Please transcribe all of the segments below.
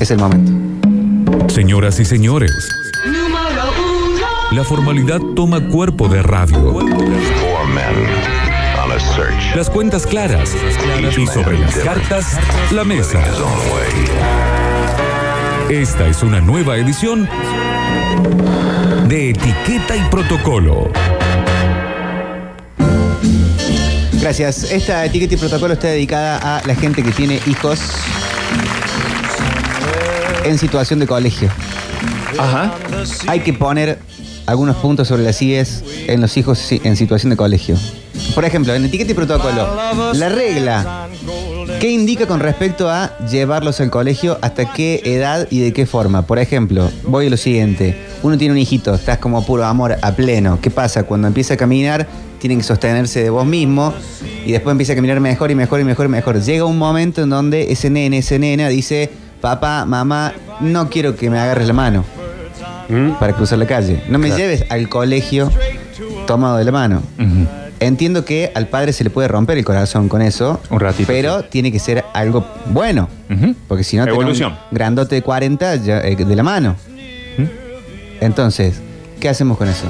Es el momento. Señoras y señores, la formalidad toma cuerpo de radio. Las cuentas claras y sobre las cartas, la mesa. Esta es una nueva edición de Etiqueta y Protocolo. Gracias. Esta etiqueta y protocolo está dedicada a la gente que tiene hijos en situación de colegio. Ajá. Hay que poner algunos puntos sobre las IES en los hijos en situación de colegio. Por ejemplo, en etiqueta y protocolo, la regla, ¿qué indica con respecto a llevarlos al colegio? ¿Hasta qué edad y de qué forma? Por ejemplo, voy a lo siguiente. Uno tiene un hijito, estás como puro amor a pleno. ¿Qué pasa? Cuando empieza a caminar, tienen que sostenerse de vos mismo y después empieza a caminar mejor y mejor y mejor y mejor. Llega un momento en donde ese nene, ese nena dice, papá, mamá, no quiero que me agarres la mano para cruzar la calle. No me Claro. lleves al colegio tomado de la mano. Entiendo que al padre se le puede romper el corazón con eso. Un ratito, Pero tiene que ser algo bueno. Porque si no, Evolución. un grandote de 40 ya, eh, de la mano. Entonces, ¿qué hacemos con eso?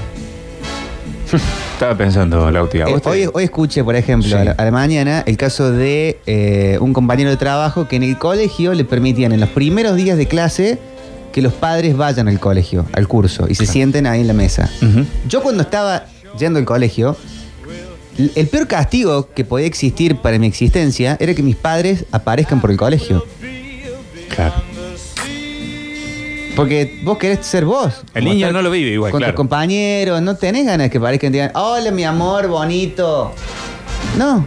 Estaba pensando, Lauti. ¿a Eh, hoy, hoy escuché, por ejemplo, Sí. a, la, a la mañana el caso de eh, un compañero de trabajo que en el colegio le permitían en los primeros días de clase que los padres vayan al colegio, al curso, y se sienten ahí en la mesa. Yo cuando estaba yendo al colegio, el peor castigo que podía existir para mi existencia era que mis padres aparezcan por el colegio. Claro. Porque vos querés ser vos. El niño estar no lo vive igual, Con claro. tus compañeros, no tenés ganas que aparezcan y digan, hola mi amor, bonito. No.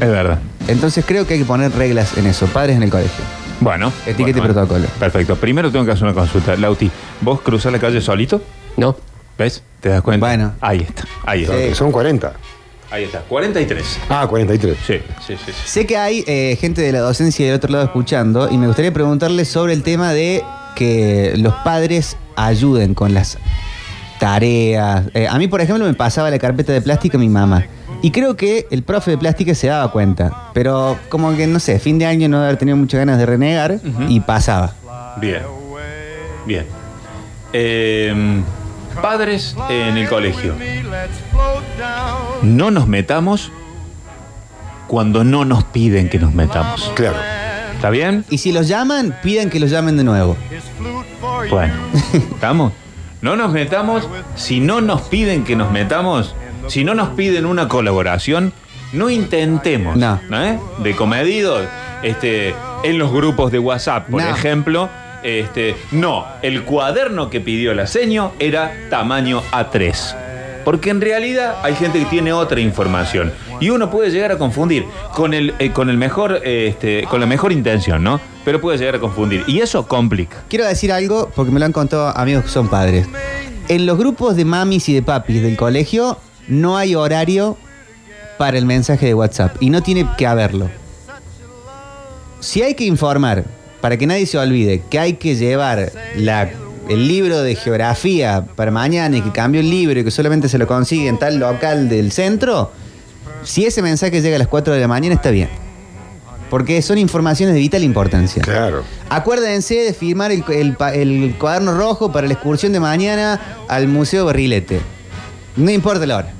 Es verdad. Entonces creo que hay que poner reglas en eso, padres en el colegio. Bueno. Etiqueta y bueno, protocolo. Perfecto. Primero tengo que hacer una consulta. Lauti, ¿vos cruzás la calle solito? No. ¿Ves? ¿Te das cuenta? Bueno. Ahí está. Ahí está. Sí. Son 40. Ahí está. 43. Ah, 43. Sí, sí, sí. sí. Sé que hay eh, gente de la docencia del otro lado escuchando y me gustaría preguntarles sobre el tema de que los padres ayuden con las tareas. Eh, a mí, por ejemplo, me pasaba la carpeta de plástica a mi mamá. Y creo que el profe de plástica se daba cuenta. Pero como que, no sé, fin de año no haber tenido muchas ganas de renegar y pasaba. Bien. Bien. Eh, padres en el colegio. No nos metamos cuando no nos piden que nos metamos. Claro. ¿Está bien? Y si los llaman, piden que los llamen de nuevo. Bueno, ¿estamos? No nos metamos, si no nos piden que nos metamos, si no nos piden una colaboración, no intentemos, No. ¿eh? De comedido, este, en los grupos de WhatsApp, por No. ejemplo, este, no, el cuaderno que pidió la seño era tamaño A3. Porque en realidad hay gente que tiene otra información y uno puede llegar a confundir con el, eh, con el mejor, eh, este, con la mejor intención, ¿no? Pero puede llegar a confundir y eso complica. Quiero decir algo porque me lo han contado amigos que son padres. En los grupos de mamis y de papis del colegio no hay horario para el mensaje de WhatsApp y no tiene que haberlo. Si hay que informar, para que nadie se olvide, que hay que llevar la- el libro de geografía para mañana y que cambió el libro y que solamente se lo consigue en tal local del centro, si ese mensaje llega a las 4 de la mañana está bien. Porque son informaciones de vital importancia. Claro. Acuérdense de firmar el, el cuaderno rojo para la excursión de mañana al Museo Barrilete. No importa la hora.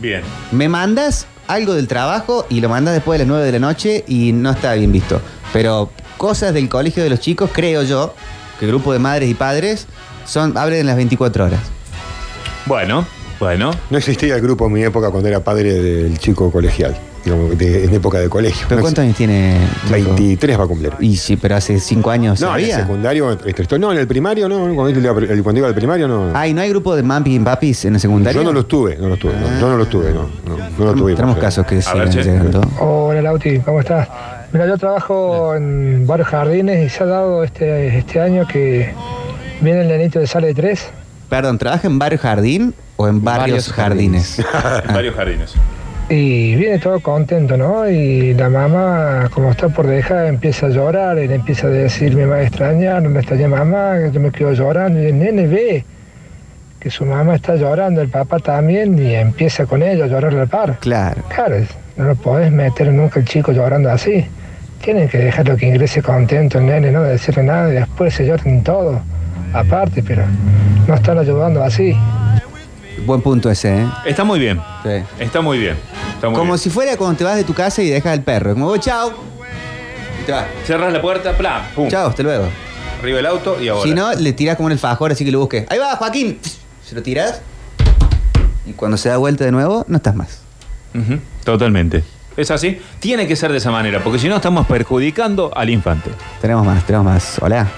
Bien. Me mandas algo del trabajo y lo mandas después de las 9 de la noche y no está bien visto. Pero cosas del colegio de los chicos, creo yo, que el grupo de madres y padres son abren en las 24 horas. Bueno, bueno. No existía el grupo en mi época cuando era padre del chico colegial. Digamos, de- en época de colegio. ¿Pero No cuántos años tiene? tu hijo? 23 va a cumplir. Y sí, pero hace 5 años No, en el secundario, no, en el primario no, cuando iba, al- cuando iba al primario no. Ay, ¿no hay grupo de mampis y papis en el secundario? Yo no los tuve, no los tuve, no, yo no los tuve, no, no, no los tuve. Tenemos casos que siguen che. llegando. Hola Lauti, ¿cómo estás? Mira, yo trabajo en varios jardines y se ha dado este, este año que viene el nenito de sale 3. Perdón, ¿trabaja en Barrio Jardín o en Varios Jardines? Varios jardines. Y viene todo contento, ¿no? Y la mamá, como está por dejar, empieza a llorar y le empieza a decir, me va a extrañar, no me extraña mamá, que yo me quedo llorando. Y el nene ve que su mamá está llorando, el papá también, y empieza con ella a llorar al par. Claro. Claro, no lo podés meter nunca el chico llorando así. Tienen que dejarlo que ingrese contento el nene, no de decirle nada y después se lloran todo, aparte, pero no están ayudando así. Buen punto ese, ¿eh? Está muy bien. Sí. Está muy bien. Está muy Como bien. si fuera cuando te vas de tu casa y dejas al perro. Como, "Oh, chao. Y te vas. Cerras la puerta, plan, pum. Chao, hasta luego. Arriba el auto y ahora. Si no, le tirás como en el fajor, así que lo busques. Ahí va, Joaquín. Se lo tirás. Y cuando se da vuelta de nuevo, no estás más. Totalmente. Es así. Tiene que ser de esa manera, porque si no estamos perjudicando al infante. Tenemos más, tenemos más. Hola.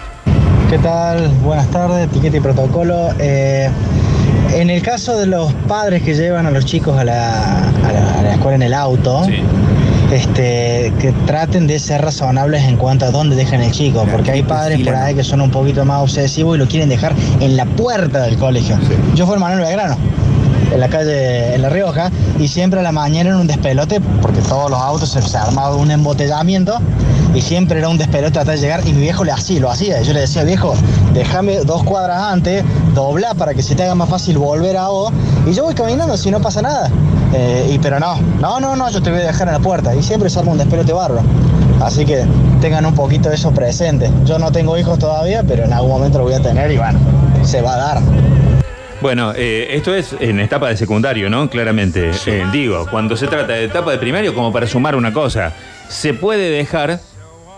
¿Qué tal? Buenas tardes, etiqueta y protocolo. Eh, en el caso de los padres que llevan a los chicos a la, a la- a la escuela en el auto, Sí. este, que traten de ser razonables en cuanto a dónde dejan el chico, porque hay padres por ahí que son un poquito más obsesivos y lo quieren dejar en la puerta del colegio. Yo fui el Manuel Belgrano, en la calle, en La Rioja, y siempre a la mañana era un despelote, porque todos los autos se, se armaba un embotellamiento, y siempre era un despelote de llegar, y mi viejo le hacía, lo hacía. Yo le decía, viejo, déjame dos cuadras antes, dobla para que se te haga más fácil volver a vos, y yo voy caminando si no pasa nada. Eh, y pero no, no, no, no, yo te voy a dejar en la puerta, y siempre se arma un despelote barro. Así que tengan un poquito de eso presente. Yo no tengo hijos todavía, pero en algún momento lo voy a tener y bueno, se va a dar. Bueno, eh, esto es en etapa de secundario, ¿no? Claramente. Eh, digo, cuando se trata de etapa de primario, como para sumar una cosa, se puede dejar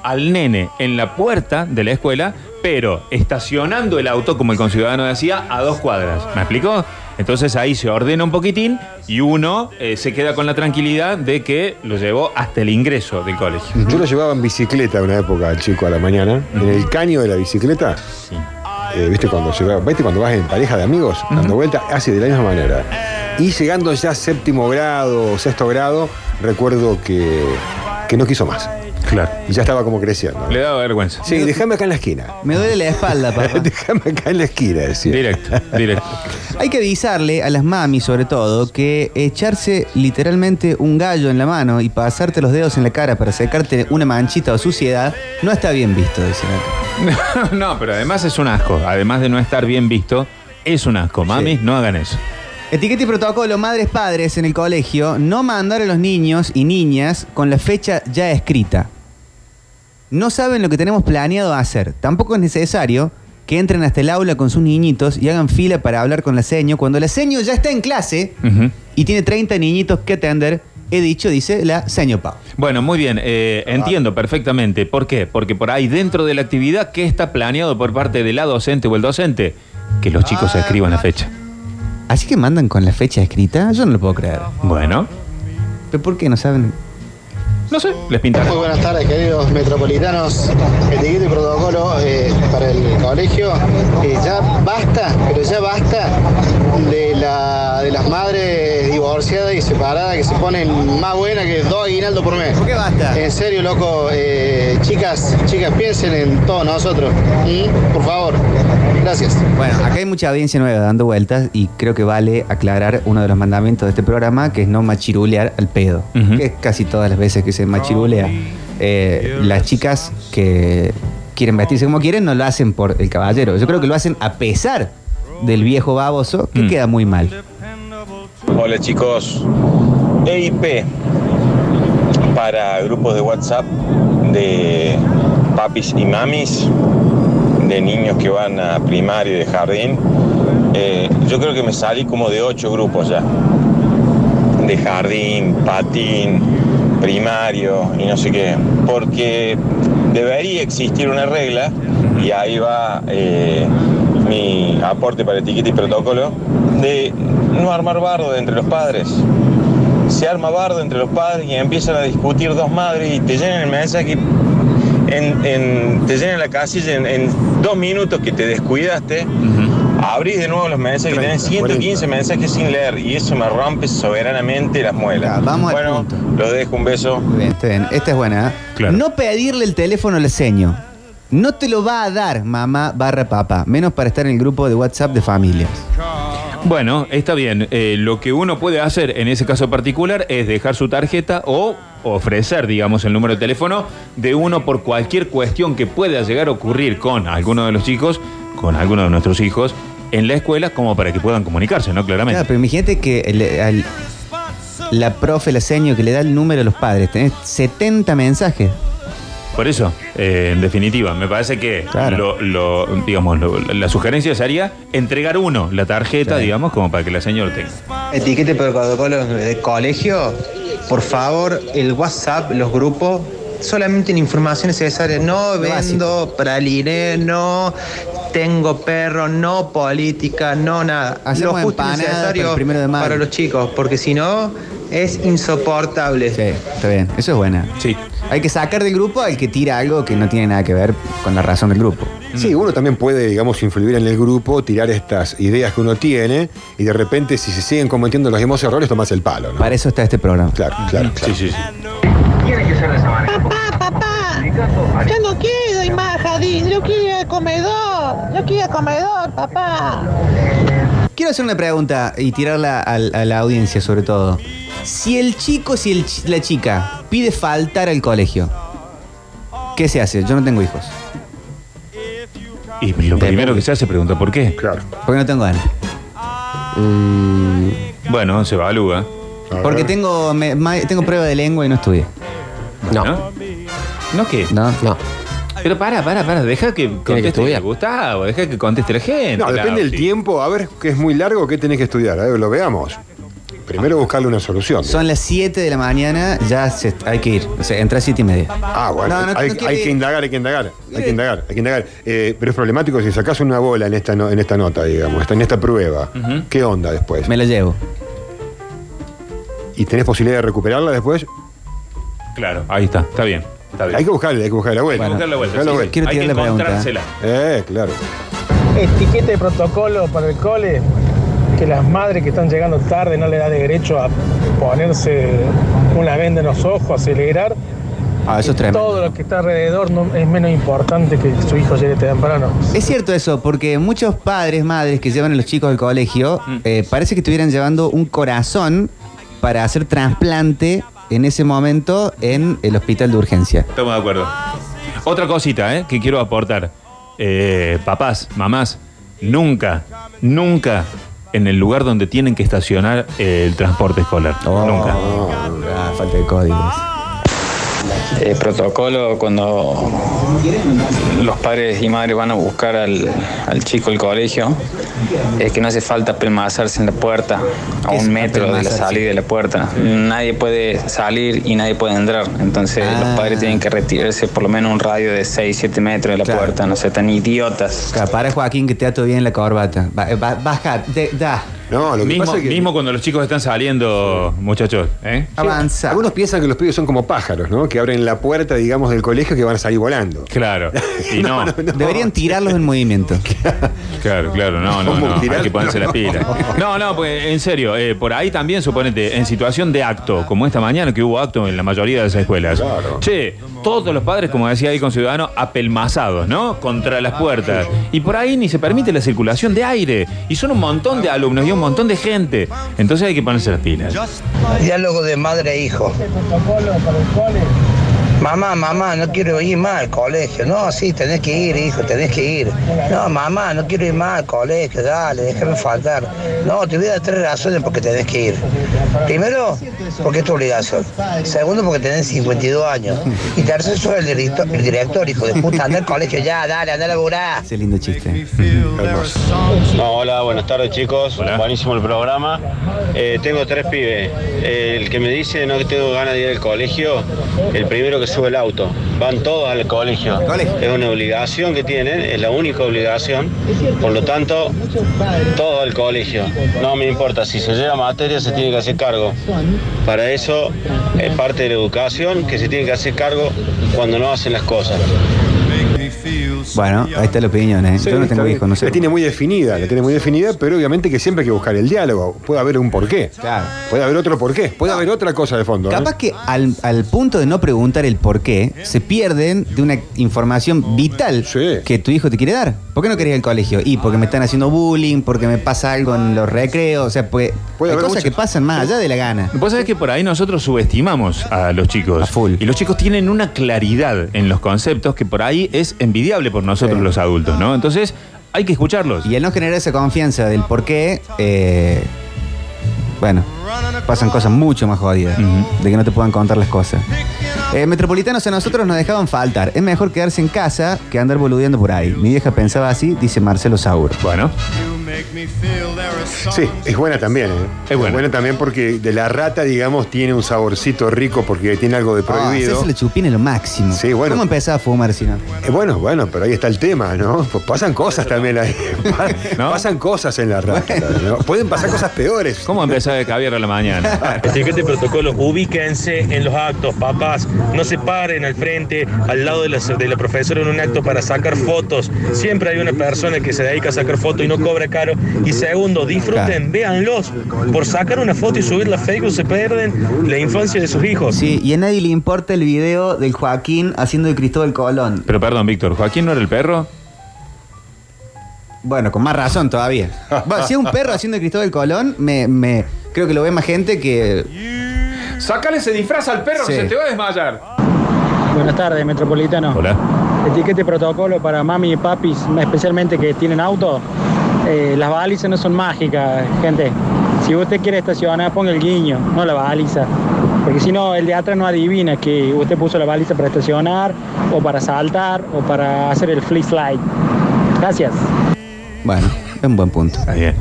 al nene en la puerta de la escuela, pero estacionando el auto, como el conciudadano decía, a dos cuadras. ¿Me explicó? Entonces ahí se ordena un poquitín y uno eh, se queda con la tranquilidad de que lo llevó hasta el ingreso del colegio. Yo lo llevaba en bicicleta una época al chico a la mañana. En el caño de la bicicleta, eh, ¿viste? Cuando, lleva- ¿viste? cuando vas en pareja de amigos, dando vuelta, hace de la misma manera. Y llegando ya a séptimo grado sexto grado, recuerdo que, que no quiso más. Claro. Y ya estaba como creciendo. Le daba vergüenza. Sí, déjame acá en la esquina. Me duele la espalda, papá. déjame acá en la esquina, decía. Directo, directo. Hay que avisarle a las mamis, sobre todo, que echarse literalmente un gallo en la mano y pasarte los dedos en la cara para secarte una manchita o suciedad no está bien visto, dicen acá. no, pero además es un asco. Además de no estar bien visto, es un asco. Mami, Sí. no hagan eso. Etiqueta y protocolo, madres, padres en el colegio, no mandar a los niños y niñas con la fecha ya escrita. No saben lo que tenemos planeado hacer. Tampoco es necesario que entren hasta el aula con sus niñitos y hagan fila para hablar con la seño cuando la seño ya está en clase y tiene 30 niñitos que atender. He dicho, dice la seño Pau. Bueno, muy bien, eh, entiendo perfectamente. ¿Por qué? Porque por ahí dentro de la actividad, ¿qué está planeado por parte de la docente o el docente? Que los chicos escriban la fecha. Así que mandan con la fecha escrita, yo no lo puedo creer. Bueno, ¿Pero por qué no saben? No sé, les pintará. Muy buenas tardes, queridos metropolitanos. Etiqueta y protocolo eh, para el colegio. Eh, ya basta, pero ya basta de, la, de las madres divorciadas y separadas que se ponen más buenas que dos aguinaldos por mes. ¿Por qué basta? En serio, loco, eh, chicas, chicas, piensen en todos nosotros. ¿Mm? Por favor. Gracias. Bueno, acá hay mucha audiencia nueva dando vueltas y creo que vale aclarar uno de los mandamientos de este programa, que es no machirulear al pedo. Que es casi todas las veces que se machirulea. Eh, las chicas que quieren vestirse como quieren no lo hacen por el caballero. Yo creo que lo hacen a pesar del viejo baboso, que Mm. queda muy mal. Hola chicos, EIP para grupos de WhatsApp de papis y mamis, de niños que van a primario y de jardín. Eh, yo creo que me salí como de ocho grupos ya, de jardín, patín, primario y no sé qué, porque debería existir una regla y ahí va eh, mi aporte para etiqueta y protocolo de no armar bardo entre los padres. Se arma bardo entre los padres y empiezan a discutir dos madres y te llenan el mensaje, en, en- te llenan la casilla en, en dos minutos que te descuidaste. Abrís de nuevo los mensajes y tenés 115 mensajes sin leer y eso me rompe soberanamente las muelas. Ya, vamos al bueno, lo dejo, un beso. Bien, está bien. Esta es buena. ¿eh? Claro. No pedirle el teléfono al seño. No te lo va a dar mamá barra papá, menos para estar en el grupo de WhatsApp de familias. Bueno, está bien. Eh, lo que uno puede hacer en ese caso particular es dejar su tarjeta o ofrecer, digamos, el número de teléfono de uno por cualquier cuestión que pueda llegar a ocurrir con alguno de los chicos, con alguno de nuestros hijos, en la escuela, como para que puedan comunicarse, ¿no? Claramente. Claro, pero imagínate que el- la profe, la seño que le da el número a los padres, tenés 70 mensajes. Por eso, eh, en definitiva, me parece que Claro. lo, lo- digamos, lo- la sugerencia sería entregar uno, la tarjeta, Sí. digamos, como para que la señora tenga. Etiquete protocolo de colegio, por favor, el WhatsApp, los grupos, solamente en información necesaria. No vendo praliné, no tengo perro, no política, no nada. Hacemos lo justo empanadas necesario para el primero de mayo. para los chicos, porque si no, es insoportable. Sí, está bien. Eso es buena. Sí. Hay que sacar del grupo al que tira algo que no tiene nada que ver con la razón del grupo. Sí, uno también puede, digamos, influir en el grupo, tirar estas ideas que uno tiene y de repente, si se siguen cometiendo los mismos errores, tomas el palo, ¿no? Para eso está este programa. Claro, claro, claro. Sí, sí, sí. Papá, papá, yo no quiero ir más jardín, yo quiero al comedor, yo quiero al comedor, papá. Quiero hacer una pregunta y tirarla a, la audiencia sobre todo. Si el chico, si el la chica pide faltar al colegio, ¿qué se hace? Yo no tengo hijos. Y lo primero que se hace pregunta por qué. Claro. Porque no tengo ganas. Bueno, se evalúa. Porque tengo, me- ma- tengo prueba de lengua y no estudié. ¿No? ¿No qué? No. No. Pero para, para, para, deja que conteste estudiar. Gustavo, deja que conteste la gente. No, depende del sí. tiempo. A ver, que es muy largo, ¿qué tenés que estudiar? A ver, lo veamos. Primero buscarle una solución. Son las 7 de la mañana, ya se- hay que ir. O sea, entra a 7 y media. Ah, bueno, No, no, hay, no quiere hay que indagar, hay que indagar, hay que indagar, hay que indagar. Eh, pero es problemático si sacás una bola en esta, no- en esta nota, digamos, en esta prueba. ¿Qué onda después? Me la llevo. ¿Y tenés posibilidad de recuperarla después? Claro, ahí está, está bien. Está bien. Hay que buscarle, hay que buscarle la vuelta. Hay que buscar la vuelta, Buscar la vuelta. Quiero Hay que tirar la pregunta. encontrársela. Eh, claro. Etiqueta de protocolo para el cole, que las madres que están llegando tarde no le da derecho a ponerse una venda en los ojos, acelerar. Ah, eso es tremendo. Todo lo que está alrededor no- es menos importante que su hijo llegue temprano. Es cierto eso, porque muchos padres, madres que llevan a los chicos al colegio, Mm. eh, parece que estuvieran llevando un corazón para hacer trasplante en ese momento en el hospital de urgencia. Estamos de acuerdo. Otra cosita eh, que quiero aportar. Eh, papás, mamás, nunca, nunca en el lugar donde tienen que estacionar eh, el transporte escolar. Nunca. Ah, falta de códigos. Eh, protocolo cuando los padres y madres van a buscar al, al chico al colegio es que no hace falta pelmazarse en la puerta a ¿Qué es un metro de la salida de la puerta. Nadie puede salir y nadie puede entrar. Entonces Ah. los padres tienen que retirarse por lo menos un radio de 6, 7 metros de la Claro. puerta. No sean tan idiotas. Para Joaquín que te ato bien la corbata. Ba- ba- baja, de- da, No, lo que Mismo, pasa es que mismo cuando los chicos están saliendo, muchachos. ¿eh? avanza. algunos piensan que los pibes son como pájaros, ¿no? Que abren la puerta, digamos, del colegio que van a salir volando. Claro. Y no. Deberían tirarlos en movimiento. Claro, claro, no, no, ¿Cómo no. Hay que ponerse las pilas. No, no, pues en serio, eh, por ahí también, suponete, en situación de acto, como esta mañana que hubo acto en la mayoría de las escuelas. Claro. Che, todos los padres, como decía ahí con Ciudadanos, apelmazados, ¿no? Contra las puertas. Y por ahí ni se permite la circulación de aire. Y son un montón de alumnos y un montón de gente. Entonces hay que ponerse las pilas. Diálogo de madre e hijo. Mamá, mamá, no quiero ir más al colegio. No, sí, tenés que ir, hijo, tenés que ir. No, mamá, no quiero ir más al colegio, dale, déjame faltar. No, te voy a dar tres razones porque tenés que ir. Primero, porque es tu obligación. Segundo, porque tenés 52 años. Y tercero, sos el director, el director hijo de puta, anda al colegio ya, dale, anda a laburar. Ese lindo chiste. No, hola, buenas tardes chicos. Buenísimo el programa. Eh, tengo tres pibes. El que me dice no que tengo ganas de ir al colegio, el primero que sube el auto. Van todos al colegio. Es una obligación que tienen, es la única obligación. Por lo tanto, todo al colegio. No me importa, si se lleva materia se tiene que hacer cargo. Para eso es parte de la educación que se tiene que hacer cargo cuando no hacen las cosas. Bueno, ahí está la opinión, ¿eh? Sí, Yo no tengo bien. hijos, no sé. La tiene muy definida, la tiene muy definida, pero obviamente que siempre hay que buscar el diálogo. Puede haber un porqué. Claro. Puede haber otro porqué. Puede haber otra cosa de fondo. ¿eh? Capaz que al, al punto de no preguntar el por qué, se pierden de una información vital Sí. que tu hijo te quiere dar. ¿Por qué no querés ir al colegio? Y porque me están haciendo bullying, porque me pasa algo en los recreos. O sea, pues, Puede hay haber cosas que pasan más allá de la gana. Vos sabés que por ahí nosotros subestimamos a los chicos. A full. Y los chicos tienen una claridad en los conceptos que por ahí es envidiable por nosotros Sí. los adultos, ¿no? Entonces hay que escucharlos. Y al no generar esa confianza del por qué, eh, bueno, pasan cosas mucho más jodidas, de que no te puedan contar las cosas. Eh, metropolitanos a nosotros nos dejaban faltar. Es mejor quedarse en casa que andar boludeando por ahí. Mi vieja pensaba así, dice Marcelo Saur. Bueno. Sí, es buena también, ¿eh? Es buena. también porque de la rata, digamos, tiene un saborcito rico porque tiene algo de Ah, prohibido. hacerse la chupina es lo máximo. Sí, bueno. ¿Cómo empezaba a fumar si no? Eh, bueno, bueno, pero ahí está el tema, ¿no? Pues pasan cosas también ahí. Pa- Pasan cosas en la rata. ¿no? Pueden pasar cosas peores. ¿Cómo empezaba de caviar a la mañana? Etiqueta y protocolo, ubíquense en los actos, papás. No se paren al frente, al lado de la, de la profesora en un acto para sacar fotos. Siempre hay una persona que se dedica a sacar fotos y no cobra caro. Y segundo, disfruten, véanlos. Por sacar una foto y subirla a Facebook se pierden la infancia de sus hijos. Sí, y a nadie le importa el video del Joaquín haciendo de Cristóbal Colón. Pero perdón, Víctor, ¿Joaquín no era el perro? Bueno, con más razón todavía. Bueno, si es un perro haciendo de Cristóbal Colón, me, me- creo que lo ve más gente que. Sácale ese disfraz al perro Sí. que se te va a desmayar. Buenas tardes, Metropolitano. Hola. Etiquete y protocolo para mami y papis, especialmente que tienen auto. Eh, las balizas no son mágicas, gente. Si usted quiere estacionar, ponga el guiño, no la baliza. Porque si no, el de atrás no adivina que usted puso la baliza para estacionar, o para saltar, o para hacer el flip slide. Gracias. Bueno, es un buen punto. Está bien.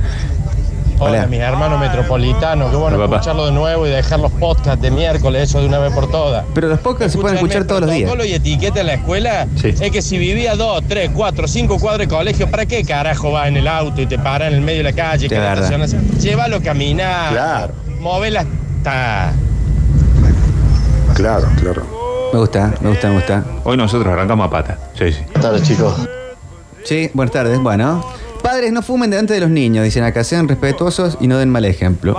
Hola, Hola. mis hermanos metropolitanos. Qué bueno Hola, escucharlo de nuevo y dejar los podcasts de miércoles, eso de una vez por todas. Pero los podcasts se pueden escuchar todos los días. protocolo y etiqueta en la escuela Sí. es que si vivía dos, tres, cuatro, cinco cuadras de colegio, ¿para qué carajo vas en el auto y te paras en el medio de la calle? De que estacionas? Llévalo a caminar. Claro. Móvela hasta. Claro, claro. Me gusta, me gusta, me gusta. Hoy nosotros arrancamos a pata. Sí, sí. Buenas tardes, chicos. Sí, buenas tardes. Bueno. Padres no fumen delante de los niños, dicen acá, sean respetuosos y no den mal ejemplo.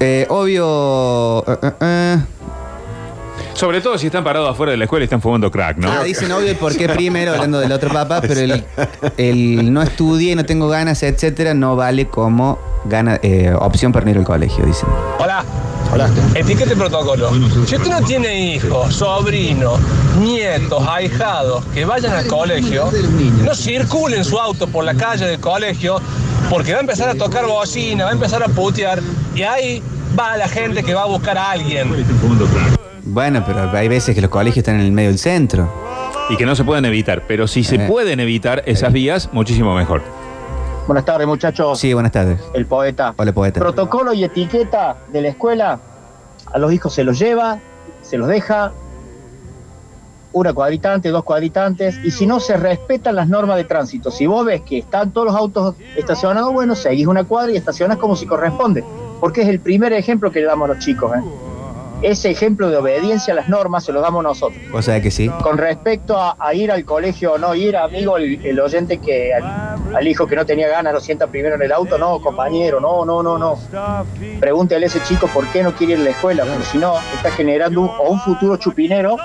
Eh, obvio. eh, eh, eh. Sobre todo si están parados afuera de la escuela y están fumando crack, ¿no? Ah, dicen obvio el por qué primero, hablando del otro papá, pero el, el no estudié, no tengo ganas, etcétera, no vale como gana, eh, opción para ir al colegio, dicen. Hola. Hola. Etiqueta y protocolo. Si usted no tiene hijos, sobrinos, nietos, ahijados que vayan al colegio, no circule en su auto por la calle del colegio porque va a empezar a tocar bocina, va a empezar a putear y ahí va la gente que va a buscar a alguien. Bueno, pero hay veces que los colegios están en el medio del centro. Y que no se pueden evitar. Pero si se Eh. pueden evitar esas vías, muchísimo mejor. Buenas tardes, muchachos. Sí, buenas tardes. El poeta. Hola, poeta. Protocolo y etiqueta de la escuela. A los hijos se los lleva, se los deja. Una cuadritante, dos cuadritantes. Y si no se respetan las normas de tránsito, si vos ves que están todos los autos estacionados, bueno, seguís una cuadra y estacionas como si corresponde. Porque es el primer ejemplo que le damos a los chicos. ¿eh? Ese ejemplo de obediencia a las normas se lo damos nosotros. O sea que sí. Con respecto a, a ir al colegio o no ir, amigo, el, el oyente que al, al hijo que no tenía ganas lo sienta primero en el auto, no, compañero, no, no, no, no. Pregúntele a ese chico por qué no quiere ir a la escuela, porque si no, está generando un- o un futuro chupinero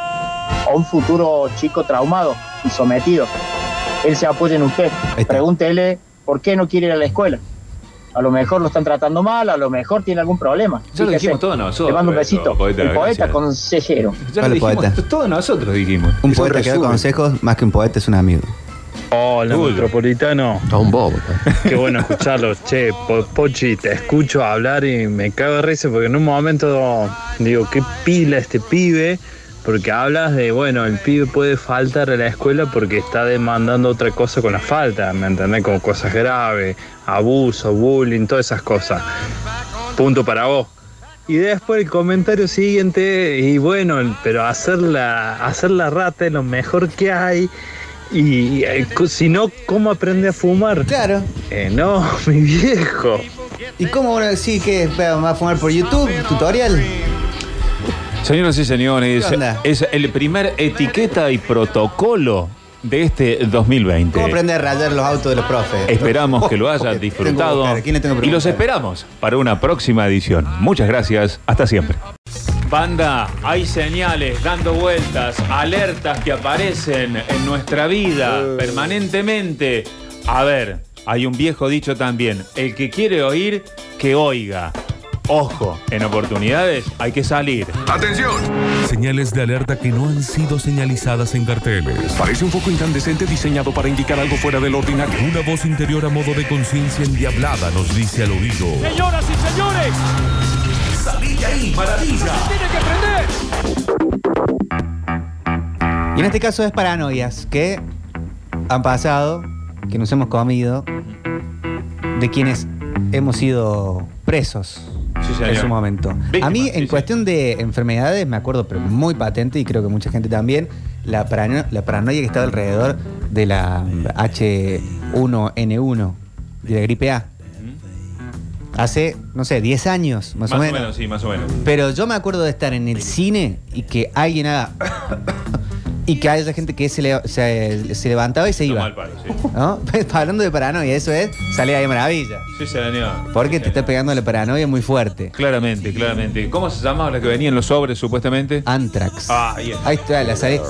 o un futuro chico traumado y sometido. Él se apoya en usted. Pregúntele por qué no quiere ir a la escuela. A lo mejor lo están tratando mal, a lo mejor tiene algún problema. Ya lo Fíjese. dijimos todos nosotros, Le mando un besito. poeta, el poeta gracias. consejero. Ya lo Hola, dijimos, poeta. todos nosotros dijimos. Un Es un poeta que da consejos, más que un poeta, es un amigo. Hola, Uy. Metropolitano. A un bobo. Qué bueno escucharlo. Che, Po- Pochi, te escucho hablar y me cago de risa porque en un momento digo, qué pila este pibe, porque hablas de, bueno, el pibe puede faltar a la escuela porque está demandando otra cosa con la falta, ¿me entendés? Como cosas graves, abuso, bullying, todas esas cosas. Punto para vos. Y después el comentario siguiente, y bueno, pero hacer la, hacer la rata es lo mejor que hay. Y eh, si no, ¿cómo aprende a fumar? Claro. Eh, no, mi viejo. ¿Y cómo van a decir que va a fumar por YouTube? ¿Tutorial? Señoras y señores, es el primer etiqueta y protocolo de este 2020. ¿Cómo aprender a rayar los autos de los profes? Esperamos que lo hayas Tengo que disfrutado buscar. ¿A quién le tengo que y los esperamos para una próxima edición. Muchas gracias, hasta siempre. Banda, hay señales dando vueltas, alertas que aparecen en nuestra vida permanentemente. A ver, hay un viejo dicho también, el que quiere oír, que oiga. Ojo, en oportunidades hay que salir. ¡Atención! Señales de alerta que no han sido señalizadas en carteles. Parece un foco incandescente diseñado para indicar algo fuera del ordinario. Una voz interior a modo de conciencia endiablada nos dice al oído. Señoras y señores, Salí de ahí, maravilla. Tiene que aprender. Y en este caso es paranoias que han pasado, que nos hemos comido, de quienes hemos sido presos Sí, en su momento. A mí, en cuestión de enfermedades, me acuerdo, pero muy patente, y creo que mucha gente también, la, parano- la paranoia que estaba alrededor de la H1N1, de la gripe A. Hace, no sé, 10 años, más, Más o menos. sí, más o menos. Pero yo me acuerdo de estar en el cine y que alguien haga. Y que haya gente que se, le- se, se levantaba y se Toma iba. el palo, sí. ¿No? Hablando de paranoia, eso es, sale ahí maravilla. Sí, señor. Porque te está pegando la paranoia muy fuerte. Claramente, claramente. ¿Cómo se llama la que venía en los sobres, supuestamente? Antrax. Ah, ahí está. Ahí está, la sale. eh,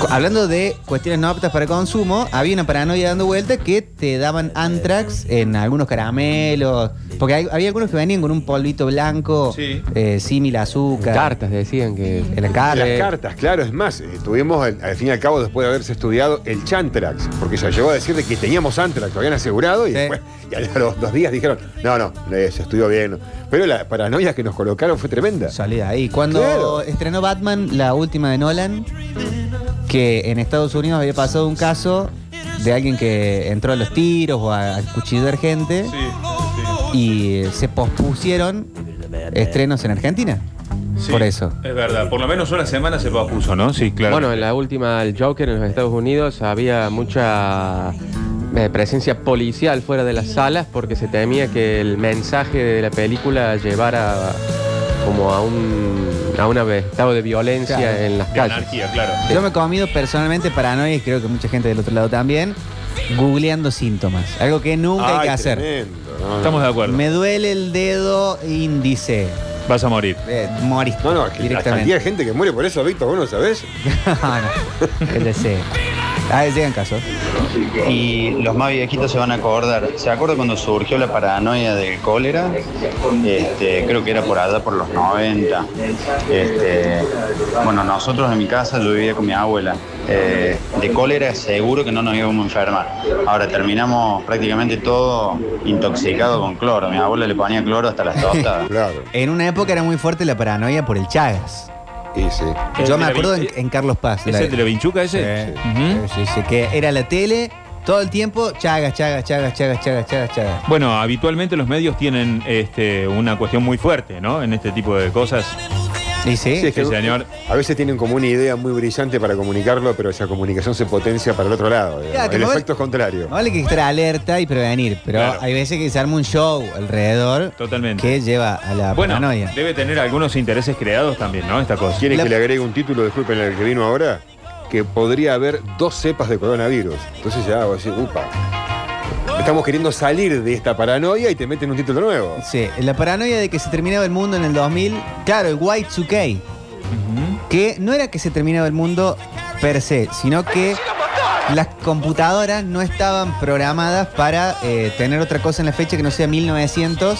co- hablando de cuestiones no aptas para consumo, había una paranoia dando vuelta que te daban Antrax en algunos caramelos. Porque hay- había algunos que venían con un polvito blanco, Sí. eh, símil azúcar. Cartas decían que. En la cara. Las cartas, claro, es más, eh, tuvimos al, al fin y al cabo, después de haberse estudiado, el Chantrax, porque se llegó a decir de que teníamos Antrax, lo habían asegurado y Sí. después, y a los dos días dijeron, no, no, eh, se estudió bien. no". Pero la paranoia que nos colocaron fue tremenda. Salí de ahí. Cuando Claro. estrenó Batman, la última de Nolan, que en Estados Unidos había pasado un caso de alguien que entró a los tiros o a, a cuchillar gente y se pospusieron estrenos en Argentina. Sí, Por eso. Es verdad. Por lo menos una semana se pospuso, ¿no? Sí, claro. Bueno, en la última, el Joker en los Estados Unidos había mucha eh, presencia policial fuera de las salas porque se temía que el mensaje de la película llevara como a un a un estado de violencia Claro. en las De calles. anarquía, claro. Yo me he comido personalmente paranoia y creo que mucha gente del otro lado también, googleando síntomas. Algo que nunca hay Ay, que hacer. tremendo, no, no. Estamos de acuerdo. Me duele el dedo índice. Vas a morir. Eh, morís No, no, la directamente. de gente que muere por eso, Víctor, vos no sabés. No. El deseo. Ah, llegan casos. Y los más viejitos se van a acordar. ¿Se acuerda cuando surgió la paranoia del cólera? Este, creo que era por allá por los 90. Este, bueno, nosotros en mi casa yo vivía con mi abuela. Eh, de cólera seguro que no nos íbamos a enfermar. Ahora terminamos prácticamente todo intoxicado con cloro. Mi abuela le ponía cloro hasta las tostadas. Claro. En una época era muy fuerte la paranoia por el Chagas. Y sí. ¿El Yo me acuerdo en, vi- en Carlos Paz. ¿Es la- el de la vinchuca ese? Sí, Ujú. sí, sí, que era la tele todo el tiempo, Chagas, Chagas, Chagas, Chagas, Chagas, Chagas, Chagas. Bueno, habitualmente los medios tienen este, una cuestión muy fuerte, ¿no? En este tipo de cosas. ¿Y sí? Sí, es que Sí, señor. A veces tienen como una idea muy brillante para comunicarlo, pero esa comunicación se potencia para el otro lado. el efecto es contrario. No vale que estar alerta y prevenir, pero Claro. hay veces que se arma un show alrededor Totalmente. que lleva a la Bueno, paranoia. debe tener algunos intereses creados también, ¿no? Esta cosa. ¿Quieren La- que le agregue un título, disculpen, el que vino ahora? Que podría haber dos cepas de coronavirus. Entonces ya, vos decís, upa. Estamos queriendo salir de esta paranoia y te meten un título nuevo. Sí, la paranoia de que se terminaba el mundo en el 2000, claro, el Y2K, que no era que se terminaba el mundo per se, sino que las computadoras no estaban programadas para eh, tener otra cosa en la fecha que no sea 1900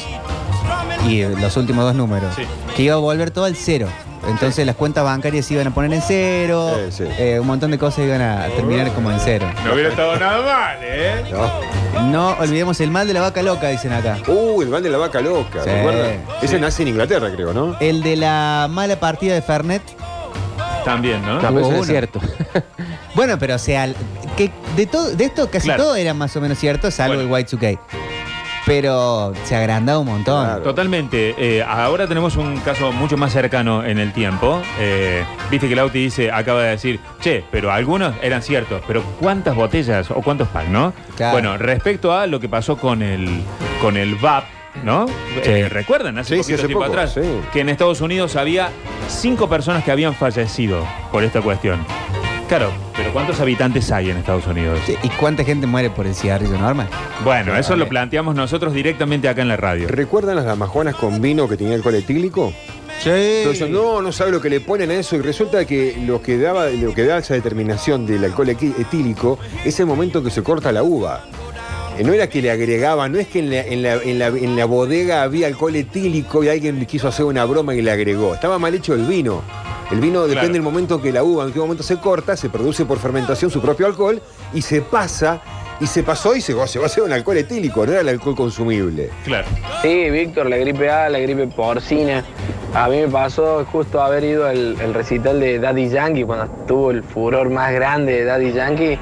y los últimos dos números, Sí. que iba a volver todo al cero. Entonces las cuentas bancarias se iban a poner en cero, Sí, sí. eh, un montón de cosas iban a terminar como en cero. No hubiera estado nada mal, ¿eh? ¿No? No olvidemos el mal de la vaca loca, dicen acá. Uh, el mal de la vaca loca, Sí. Ese nace en Inglaterra, creo, ¿no? El de la mala partida de Fernet. También, ¿no? Eso Hubo es uno. cierto. Bueno, pero o sea, que de todo, de esto casi Claro. todo era más o menos cierto, salvo Bueno. el Y2K. Pero se ha agrandado un montón. Claro. Totalmente. Eh, ahora tenemos un caso mucho más cercano en el tiempo. Eh, Viste que Lauti dice, acaba de decir, che, pero algunos eran ciertos, pero ¿cuántas botellas o cuántos packs, no? Claro. Bueno, respecto a lo que pasó con el, con el VAP, ¿no? Eh, ¿Recuerdan? Hace Sí, sí, poquito hace tiempo poco, atrás, sí. que en Estados Unidos había cinco personas que habían fallecido por esta cuestión. Claro, pero ¿cuántos habitantes hay en Estados Unidos? Sí, ¿Y cuánta gente muere por el cigarrillo normal? Bueno, eso lo planteamos nosotros directamente acá en la radio. ¿Recuerdan las damajuanas con vino que tenía alcohol etílico? Sí. Entonces, no, no sabe lo que le ponen a eso y resulta que lo que daba, lo que da esa determinación del alcohol etílico es el momento que se corta la uva. Eh, No era que le agregaban, no es que en la, en la- en la- en la bodega había alcohol etílico y alguien quiso hacer una broma y le agregó. Estaba mal hecho el vino. El vino depende Claro. del momento que la uva, en qué momento se corta, se produce por fermentación su propio alcohol y se pasa y se pasó y se, a hacer un alcohol etílico, no era el alcohol consumible. Claro. Sí, Víctor, la gripe A, la gripe porcina. A mí me pasó justo haber ido al, al recital de Daddy Yankee cuando tuvo el furor más grande de Daddy Yankee.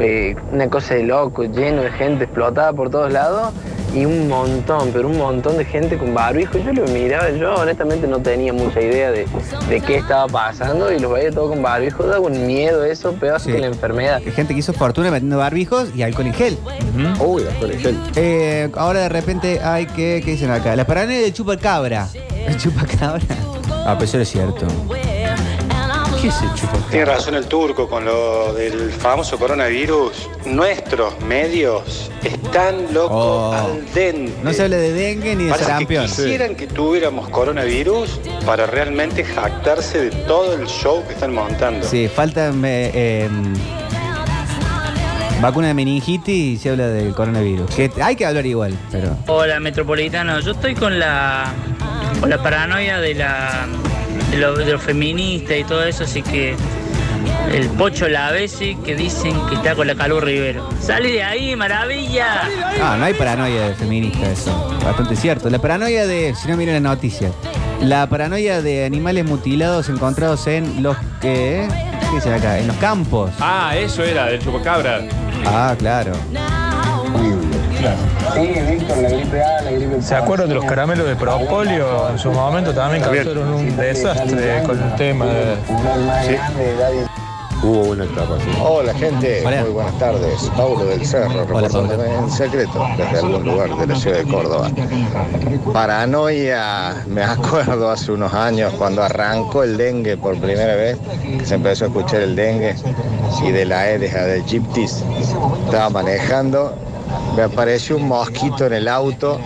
eh, una cosa de loco, lleno de gente explotada por todos lados y un montón, pero un montón de gente con barbijo. Yo lo miraba, yo honestamente no tenía mucha idea de, de qué estaba pasando y los veía todos con barbijo. Daba un miedo eso, peor Sí. que la enfermedad. Hay gente que hizo fortuna metiendo barbijos y alcohol en gel. Uy, alcohol en gel. Eh, ahora de repente hay que. ¿Qué dicen acá? La paranoia del chupacabra. ¿El chupacabra? Ah, pero eso es cierto. ¿Qué es el chupacabra? Tiene razón el turco con lo del famoso coronavirus. Nuestros medios están locos Oh. al dente. No se habla de dengue ni de Parece que sarampión. quisieran que tuviéramos coronavirus para realmente jactarse de todo el show que están montando. Sí, falta eh, eh, vacuna de meningitis y se habla del coronavirus. Que hay que hablar igual, pero. Hola, Metropolitano. Yo estoy con la, con la paranoia de, la, de, lo, de lo feminista y todo eso, así que el Pocho Lavesi que dicen que está con la Calú Rivero. ¡Sale de ahí, maravilla! Ah, no hay paranoia de feminista, eso. Bastante cierto. La paranoia de. Si no, miren la noticia. La paranoia de animales mutilados encontrados en los que. ¿Qué dice acá? En los campos. Ah, eso era del chupacabra. Ah, claro. Sí, Víctor, la gripe A, la gripe ¿Se acuerdan de los caramelos de propolio? En su momento también causaron un desastre con el tema de... Hubo una etapa así. Hola gente, Hola. muy buenas tardes. Paulo del Cerro, reportándome en secreto desde algún lugar de la ciudad de Córdoba. Paranoia, me acuerdo hace unos años cuando arrancó el dengue por primera vez, que se empezó a escuchar el dengue y de la Aedes aegyptis. Estaba manejando, me apareció un mosquito en el auto,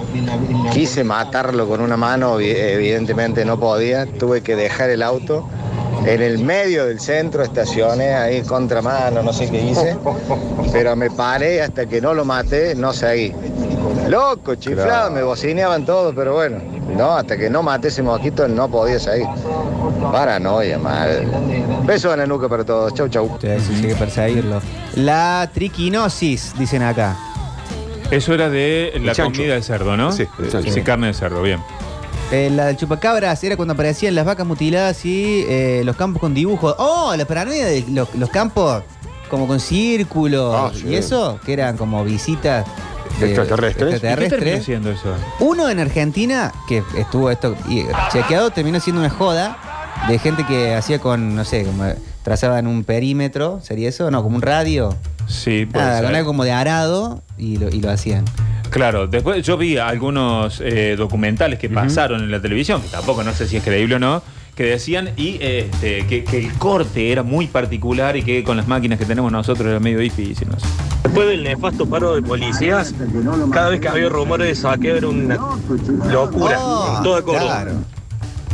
quise matarlo con una mano, evi- evidentemente no podía, tuve que dejar el auto. En el medio del centro estacioné ahí contramano, no sé qué hice, pero me paré hasta que no lo maté, no seguí. Loco, chiflado, Claro. me bocineaban todo, pero bueno, no, hasta que no maté ese mosquito no podía seguir. Paranoia, mal. Besos en la nuca para todos, chau chau. Sí, sí, sí, hay que perseguirlo. La triquinosis, dicen acá. Eso era de la chancho. comida de cerdo, ¿no? Sí, el chancho. Sí, carne de cerdo, bien. Eh, la del chupacabras era cuando aparecían las vacas mutiladas y eh, los campos con dibujos. ¡Oh! La paranoia de los, los campos como con círculos Ah, sí. y eso, que eran como visitas de- Extraterrestres. ¿Y qué terminó extraterrestres. siendo eso? Uno en Argentina, que estuvo esto y, chequeado, terminó siendo una joda de gente que hacía con, no sé, como trazaban un perímetro, ¿sería eso? No, como un radio. Sí, puede Nada, ser. con algo como de arado y lo, y lo hacían. Claro, después yo vi algunos eh, documentales que pasaron en la televisión, que tampoco no sé si es creíble o no, que decían y este, que, que el corte era muy particular y que con las máquinas que tenemos nosotros era medio difícil. No sé. Después del nefasto paro de policías, cada vez que había rumores de saqueo era una locura. Oh, en toda Córdoba. claro.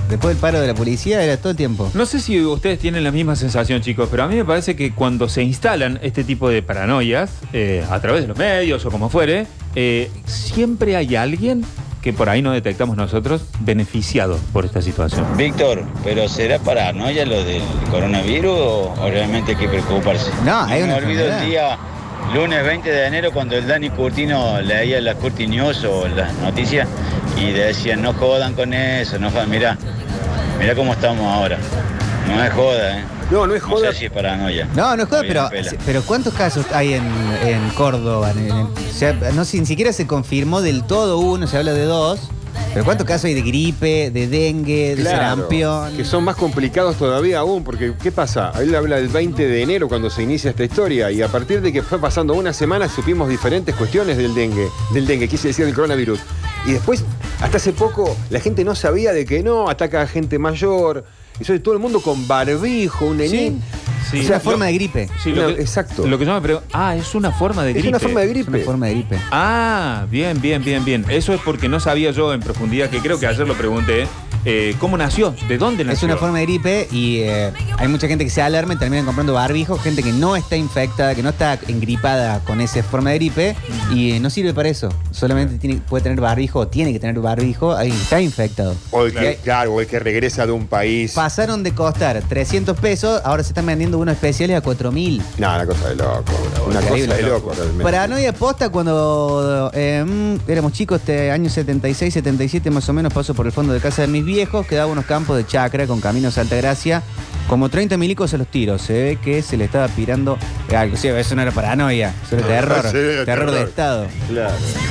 Después del paro de la policía era todo el tiempo. No sé si ustedes tienen la misma sensación, chicos, pero a mí me parece que cuando se instalan este tipo de paranoias, eh, a través de los medios o como fuere, eh, siempre hay alguien que por ahí no detectamos nosotros beneficiado por esta situación. Víctor, ¿pero será paranoia lo del coronavirus o, o realmente hay que preocuparse? No, hay me una olvido el día lunes 20 de enero cuando el Dani Curtino leía las Curti News o las noticias y decían no jodan con eso, no jodan, mirá, mirá cómo estamos ahora. No es joda, ¿eh? No, no es No joda. sé si es paranoia. No, no es joda, pero, pero ¿cuántos casos hay en, en Córdoba? En- en- o sea, no sé, ni siquiera se confirmó del todo uno, se habla de dos. Pero ¿cuántos casos hay de gripe, de dengue, de Claro, sarampión? que son más complicados todavía aún, porque ¿qué pasa? Él habla del 20 de enero cuando se inicia esta historia y a partir de que fue pasando una semana supimos diferentes cuestiones del dengue, del dengue, quise decir del coronavirus. Y después, hasta hace poco, la gente no sabía de que no, ataca a gente mayor, y soy todo el mundo con barbijo, un nenín. Sí, es lo- una forma de gripe. Sí, que- exacto. Lo que yo me pregunto, ah, es una forma de Es gripe. una forma de Es gripe. una forma de gripe. Ah, bien, bien, bien, bien. Eso es porque no sabía yo en profundidad, que creo que ayer lo pregunté, eh, ¿cómo nació? ¿De dónde nació? Es una forma de gripe y eh, hay mucha gente que se alarma y terminan comprando barbijo, gente que no está infectada, que no está engripada con esa forma de gripe y eh, no sirve para eso. Solamente tiene, puede tener barbijo o tiene que tener barbijo, ahí está infectado. O el que, Claro. o el que regresa de un país. Pasaron de costar 300 pesos, ahora se están vendiendo unos especiales a 4000. No, una cosa de loco. Una Increíble, cosa de loco, realmente. Paranoia posta cuando eh, mm, éramos chicos, este año 76, 77 más o menos, paso por el fondo de casa de mis viejos, quedaba unos campos de chacra con caminos a Altagracia, como 30 milicos a los tiros. Se ve que se le estaba pirando algo. Sí, eso no era paranoia, eso era terror, Sí, terror de. Estado.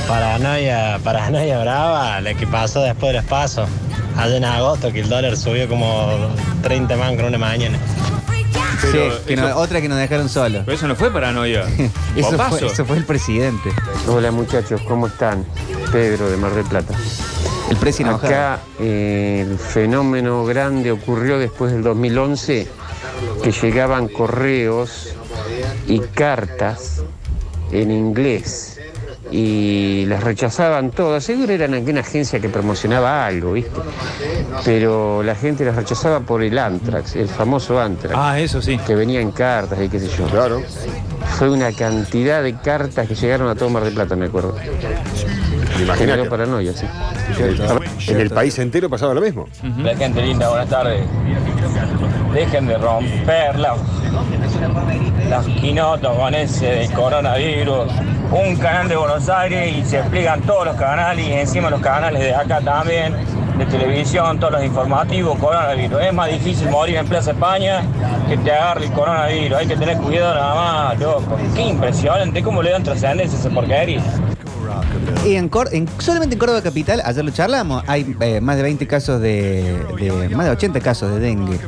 Paranoia, paranoia brava, la que pasó después de los pasos. Allá en agosto que el dólar subió como 30 man con una mañana. Sí, que no- otra que nos dejaron solos. Pero eso no fue paranoia. Eso fue, eso fue el presidente. Hola muchachos, ¿cómo están? Pedro de Mar del Plata. El precio enojado. Acá eh, el fenómeno grande ocurrió después del 2011, que llegaban correos y cartas en inglés y las rechazaban todas. Seguro eran alguna agencia que promocionaba algo, ¿viste? Pero la gente las rechazaba por el Antrax, el famoso Antrax. Ah, eso sí. Que venía en cartas y qué sé yo. Claro. Fue una cantidad de cartas que llegaron a todo Mar del Plata, me acuerdo. Imagínate. Generó paranoia, sí. En el país entero pasaba lo mismo. La gente linda, buenas tardes. Dejen de romper las, las quinotas con ese del coronavirus. Un canal de Buenos Aires y se explican todos los canales y encima los canales de acá también, de televisión, todos los informativos, coronavirus. Es más difícil morir en Plaza España que te agarre el coronavirus. Hay que tener cuidado nada más, loco. Qué impresionante, cómo le dan trascendencia a esa porquería. Y en, Cor- en- solamente en Córdoba Capital, ayer lo charlamos, hay eh, más de 20 casos de, de- más de 80 casos de dengue.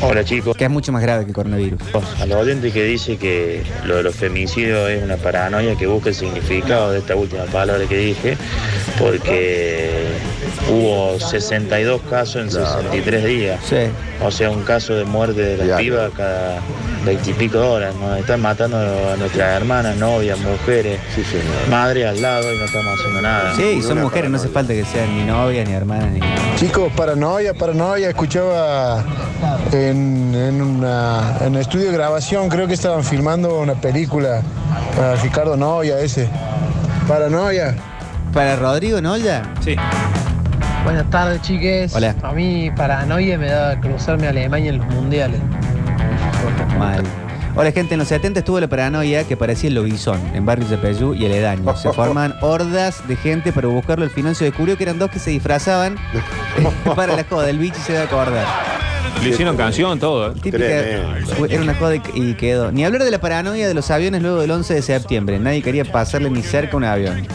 Hola chicos. Que es mucho más grave que el coronavirus. Al oyente que dice que lo de los femicidios es una paranoia que busca el significado de esta última palabra que dije, porque hubo 62 casos en 63 días. O sea, un caso de muerte de la piba cada 20 y pico de horas. Nos están matando a nuestras hermanas, novias, mujeres, madre al lado y no estamos haciendo nada. Sí, son mujeres, no hace falta que sean ni novias, ni hermanas, ni Chicos, paranoia, paranoia. Escuchaba en, en, una, en el estudio de grabación, creo que estaban filmando una película para Ricardo Noya, ese. Paranoia. ¿Para Rodrigo Noya? Sí. Buenas tardes, chiques. Hola. A mí paranoia me da cruzarme a Alemania en los mundiales. Mal. Hola gente, en los 70 estuvo la paranoia que parecía el lobizón en barrios de Peyú y Aledaño. Se forman hordas de gente para buscarlo. Al final se descubrió que eran dos que se disfrazaban para la joda. El bicho se da a acordar. Le hicieron canción, todo. Típica, era una joda y- quedó. Ni hablar de la paranoia de los aviones luego del 11 de septiembre. Nadie quería pasarle ni cerca a un avión.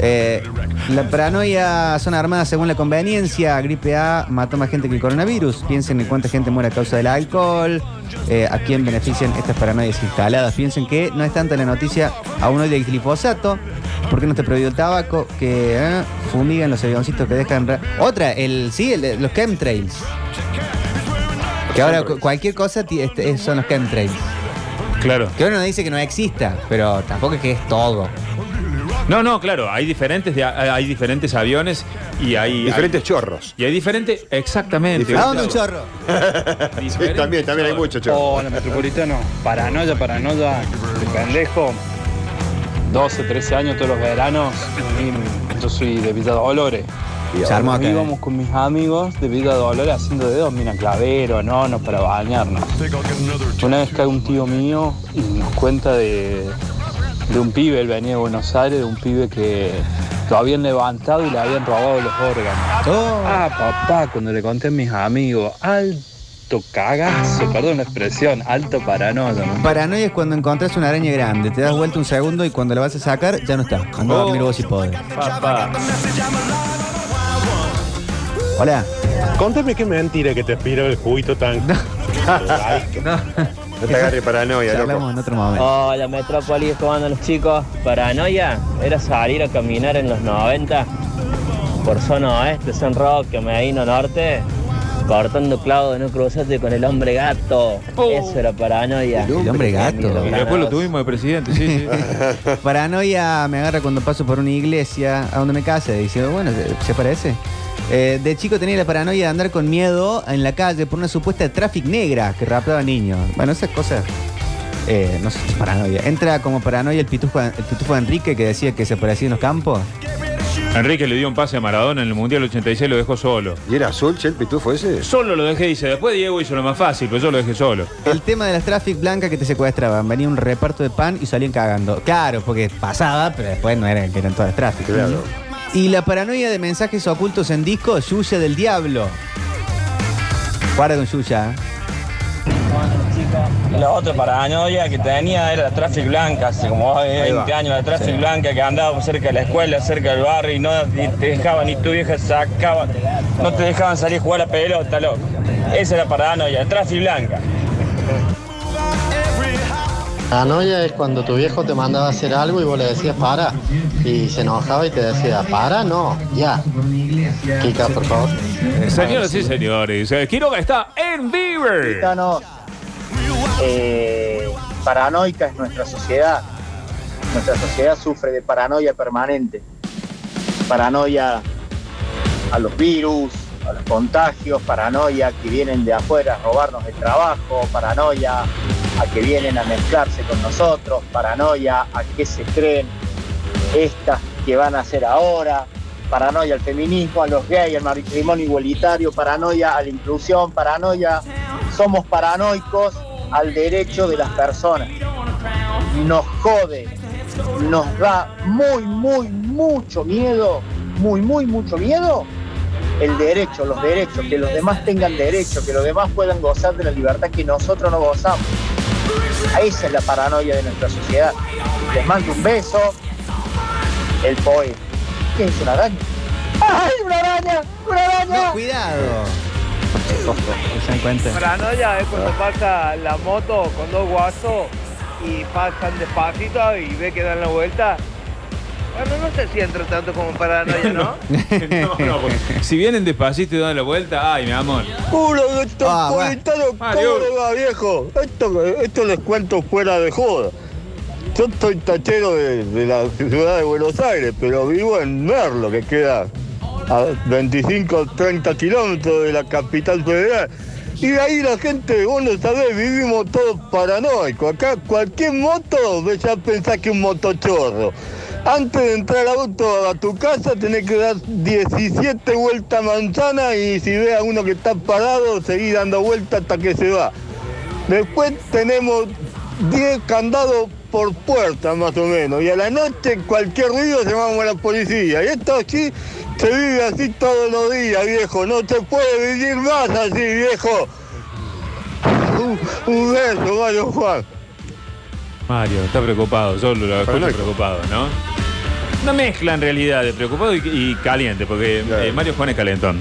Eh, la paranoia son armadas según la conveniencia. Gripe A mató más gente que el coronavirus. Piensen en cuánta gente muere a causa del alcohol. eh, a quién benefician estas paranoias instaladas. Piensen que no es tanta la noticia aún hoy del glifosato. ¿Por qué no está prohibido el tabaco? Que eh, fumigan los avioncitos que dejan. ra- Otra, el sí, el de- los chemtrails. Que ahora cu- cualquier cosa ti- este, es- son los chemtrails. Claro. Que uno dice que no exista, pero tampoco es que es todo. No, no, claro, hay diferentes, de- hay diferentes aviones y hay... Diferentes hay- chorros. Y hay diferentes, exactamente. ¿A dónde un chorro? Sí, también, también hay mucho chorro. Hola, Metropolitano. Paranoia, paranoia, de pendejo. 12, 13 años todos los veranos. y Yo soy de Villa Dolores. Se armó acá, íbamos con mis amigos de Villa Dolores haciendo dedos, mira, clavero, nonos para bañarnos. Una vez cae un tío mío y nos cuenta de, de un pibe, él venía de Buenos Aires, de un pibe que lo habían levantado y le habían robado los órganos. Ah, papá, cuando le conté a mis amigos, alto cagazo, perdón la expresión, alto paranoia. ¿no? Paranoia es cuando encontrás una araña grande, te das vuelta un segundo y cuando la vas a sacar ya no está. Anda a dormir vos si podés. Papá. Hola. Contame qué mentira que te aspira el juguito tan. No te agarre paranoia, Charlamos loco. en otro momento. Hola Metrópolis, ¿cómo andan los chicos? Paranoia era salir a caminar en los 90 por zona oeste, San Roque, Medina Norte, cortando clavos de no cruzarte con el hombre gato. Eso era paranoia. El hombre gato. Y después lo tuvimos de presidente, sí, sí. Paranoia me agarra cuando paso por una iglesia a donde me case, diciendo, bueno, ¿se- ¿se parece? Eh, de chico tenía la paranoia de andar con miedo en la calle por una supuesta traffic negra que raptaba niños. Bueno, esas cosas. eh, no sé, paranoia. Entra como paranoia el pitufo, el pitufo de Enrique que decía que se parecía en los campos. Enrique le dio un pase a Maradona en el Mundial 86 y lo dejó solo. ¿Y era azul, che, el pitufo ese? Solo lo dejé, dice. Después Diego hizo lo más fácil, pero yo lo dejé solo. El tema de las traffic blancas que te secuestraban. Venía un reparto de pan y salían cagando. Claro, porque pasaba, pero después no eran que eran todas traffic. Claro. Y la paranoia de mensajes ocultos en disco, Yuya del Diablo. Guarda con Yuya. ¿eh? La otra paranoia que tenía era la Traffic Blanca, hace como 20 años la Traffic Blanca que andaba cerca de la escuela, cerca del barrio y no te dejaban, ni tu vieja sacaba, no te dejaban salir a jugar a la pelota, loco. Esa era paranoia, la Traffic Blanca. Paranoia es cuando tu viejo te mandaba a hacer algo y vos le decías para y se enojaba y te decía para, no, ya. Kika, por favor. Señoras y señores, eh, Quiroga está en Beaver. Eh, paranoica es nuestra sociedad. Nuestra sociedad sufre de paranoia permanente. Paranoia a los virus, a los contagios, paranoia que vienen de afuera a robarnos el trabajo, paranoia a que vienen a mezclarse con nosotros, paranoia a qué se creen estas que van a hacer ahora, paranoia al feminismo, a los gays, al matrimonio igualitario, paranoia a la inclusión, paranoia, somos paranoicos al derecho de las personas. Nos jode, nos da muy, muy, mucho miedo, muy, muy, mucho miedo el derecho, los derechos, que los demás tengan derecho, que los demás puedan gozar de la libertad que nosotros no gozamos. Esa es la paranoia de nuestra sociedad. Les mando un beso. El poeta. ¿Qué es una araña? ¡Ay, una araña! ¡Una araña! Cuidado. Que se den cuenta. Paranoia es cuando pasa la moto con dos guasos y pasan despacito y ve que dan la vuelta. Bueno, no sé si entra tanto como paranoia, ¿no? No, no, porque si vienen despacito y dan la vuelta, ay, mi amor. Uno de estos Ah, bueno. politanos, ¿cómo Mario. le va, viejo? Esto, esto les cuento fuera de joda. Yo soy tachero de, de la ciudad de Buenos Aires, pero vivo en Merlo, que queda a 25 30 kilómetros de la capital federal. Y ahí la gente, vos no sabés, vivimos todos paranoicos. Acá cualquier moto, ya pensás que un motochorro. Antes de entrar al auto a tu casa tenés que dar 17 vueltas manzana y si ves a uno que está parado, seguís dando vueltas hasta que se va. Después tenemos 10 candados por puerta más o menos. Y a la noche cualquier ruido llamamos a la policía. Y esto aquí se vive así todos los días, viejo. No se puede vivir más así, viejo. Un, un beso, Mario Juan. Mario, está preocupado, yo lo escucho preocupado, ¿no? Una mezcla en realidad de preocupado y, y caliente, porque eh, Mario Juan es calentón.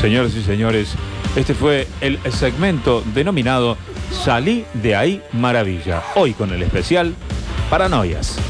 Señoras y señores, este fue el segmento denominado Salí de ahí maravilla. Hoy con el especial Paranoias.